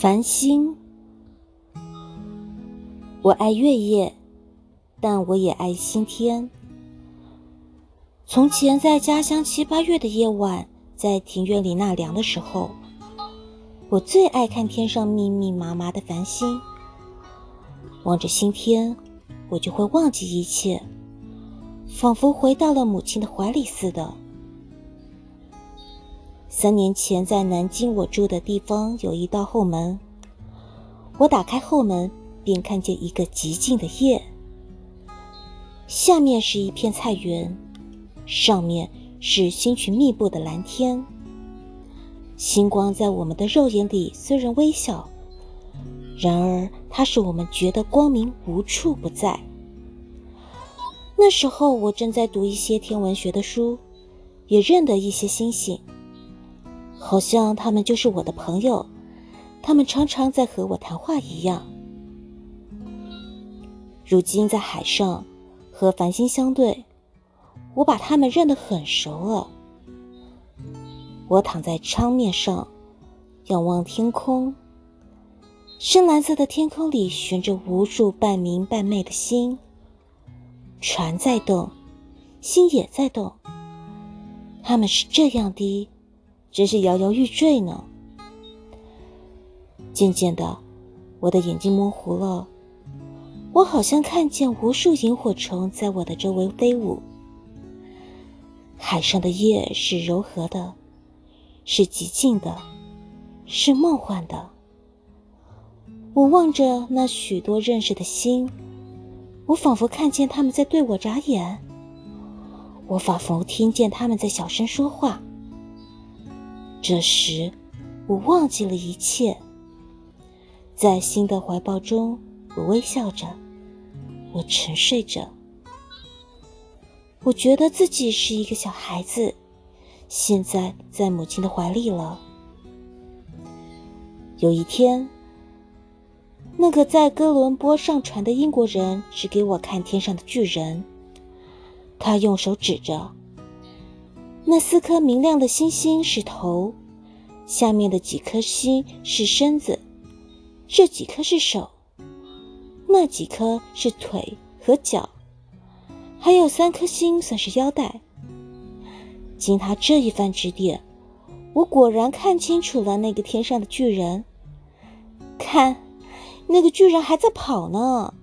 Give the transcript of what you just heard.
繁星，我爱月夜，但我也爱星天。从前在家乡七八月的夜晚，在庭院里纳凉的时候，我最爱看天上密密麻麻的繁星。望着星天，我就会忘记一切，仿佛回到了母亲的怀里似的。三年前，在南京我住的地方有一道后门。我打开后门，便看见一个极静的夜。下面是一片菜园，上面是星群密布的蓝天。星光在我们的肉眼里虽然微小，然而它使我们觉得光明无处不在。那时候，我正在读一些天文学的书，也认得一些星星。好像他们就是我的朋友，他们常常在和我谈话一样。如今在海上和繁星相对，我把他们认得很熟了。我躺在舱面上，仰望天空，深蓝色的天空里悬着无数半明半昧的星，船在动，星也在动，他们是这样的。真是摇摇欲坠呢。渐渐的，我的眼睛模糊了，我好像看见无数萤火虫在我的周围飞舞。海上的夜是柔和的，是寂静的，是梦幻的。我望着那许多认识的星，我仿佛看见他们在对我眨眼，我仿佛听见他们在小声说话。这时，我忘记了一切，在新的怀抱中，我微笑着，我沉睡着。我觉得自己是一个小孩子，现在在母亲的怀里了。有一天，那个在哥伦布上船的英国人指给我看天上的巨人，他用手指着。那四颗明亮的星星是头，下面的几颗星是身子，这几颗是手，那几颗是腿和脚，还有三颗星算是腰带。经他这一番指点，我果然看清楚了那个天上的巨人。看，那个巨人还在跑呢。